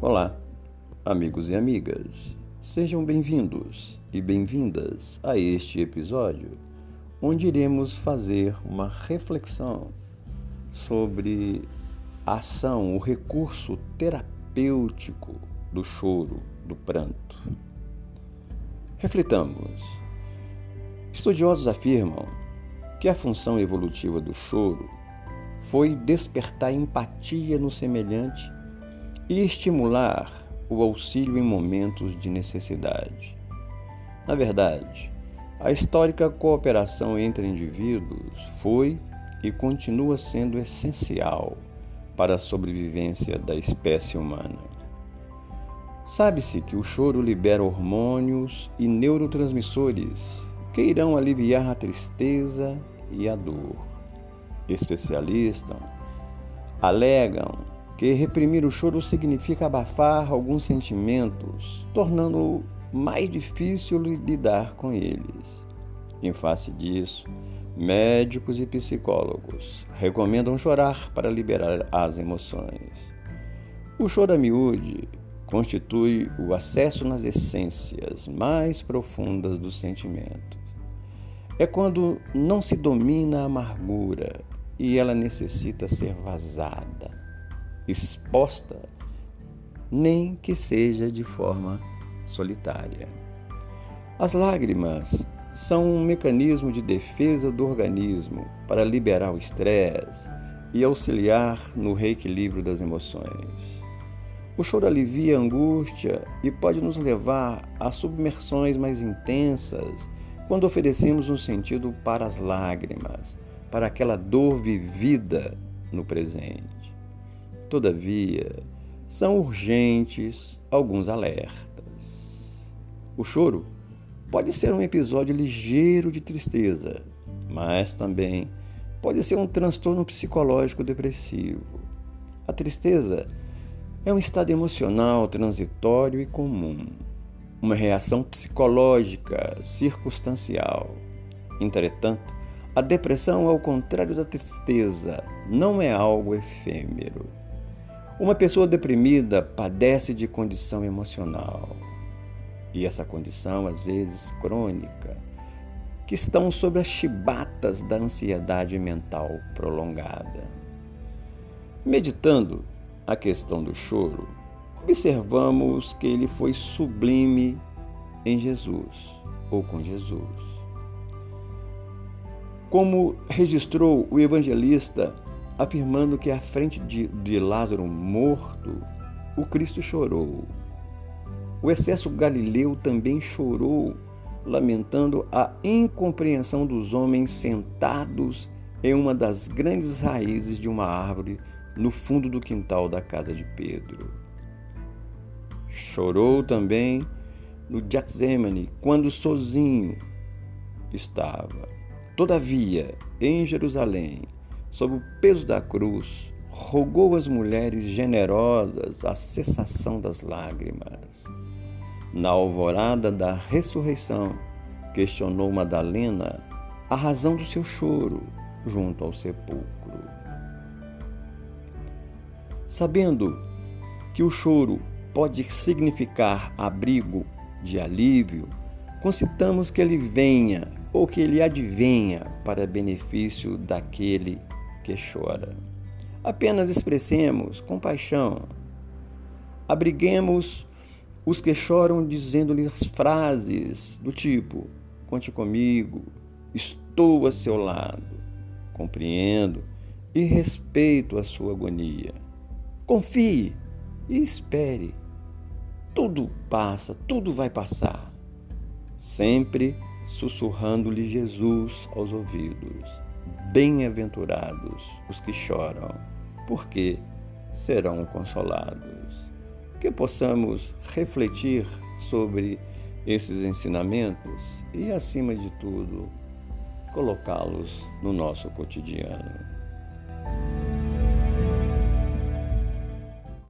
Olá, amigos e amigas. Sejam bem-vindos e bem-vindas a este episódio, onde iremos fazer uma reflexão sobre a ação, o recurso terapêutico do choro, do pranto. Reflitamos. Estudiosos afirmam que a função evolutiva do choro foi despertar empatia no semelhante e estimular o auxílio em momentos de necessidade. Na verdade, a histórica cooperação entre indivíduos foi e continua sendo essencial para a sobrevivência da espécie humana. Sabe-se que o choro libera hormônios e neurotransmissores que irão aliviar a tristeza e a dor. Especialistas alegam que reprimir o choro significa abafar alguns sentimentos, tornando mais difícil lidar com eles. Em face disso, médicos e psicólogos recomendam chorar para liberar as emoções. O choro a miúde constitui o acesso nas essências mais profundas dos sentimentos. É quando não se domina a amargura e ela necessita ser vazada exposta, nem que seja de forma solitária. As lágrimas são um mecanismo de defesa do organismo para liberar o estresse e auxiliar no reequilíbrio das emoções. O choro alivia a angústia e pode nos levar a submersões mais intensas quando oferecemos um sentido para as lágrimas, para aquela dor vivida no presente. Todavia, são urgentes alguns alertas. O choro pode ser um episódio ligeiro de tristeza, mas também pode ser um transtorno psicológico depressivo. A tristeza é um estado emocional transitório e comum, uma reação psicológica circunstancial. Entretanto, a depressão, ao contrário da tristeza, não é algo efêmero. Uma pessoa deprimida padece de condição emocional. E essa condição, às vezes crônica, que estão sob as chibatas da ansiedade mental prolongada. Meditando a questão do choro, observamos que ele foi sublime em Jesus ou com Jesus. Como registrou o evangelista afirmando que à frente de, de Lázaro morto, o Cristo chorou. O excesso galileu também chorou, lamentando a incompreensão dos homens sentados em uma das grandes raízes de uma árvore no fundo do quintal da casa de Pedro. Chorou também no Getsemane, quando sozinho estava. Todavia, em Jerusalém, sob o peso da cruz, rogou às mulheres generosas a cessação das lágrimas. Na alvorada da ressurreição, questionou Madalena a razão do seu choro junto ao sepulcro. Sabendo que o choro pode significar abrigo de alívio, concitamos que ele venha ou que ele advenha para benefício daquele que chora. Apenas expressemos compaixão. Abriguemos os que choram dizendo-lhes frases do tipo: Conte comigo, estou a seu lado, compreendo e respeito a sua agonia. Confie e espere. Tudo passa, tudo vai passar. Sempre sussurrando-lhe Jesus aos ouvidos. Bem-aventurados os que choram, porque serão consolados. Que possamos refletir sobre esses ensinamentos e, acima de tudo, colocá-los no nosso cotidiano.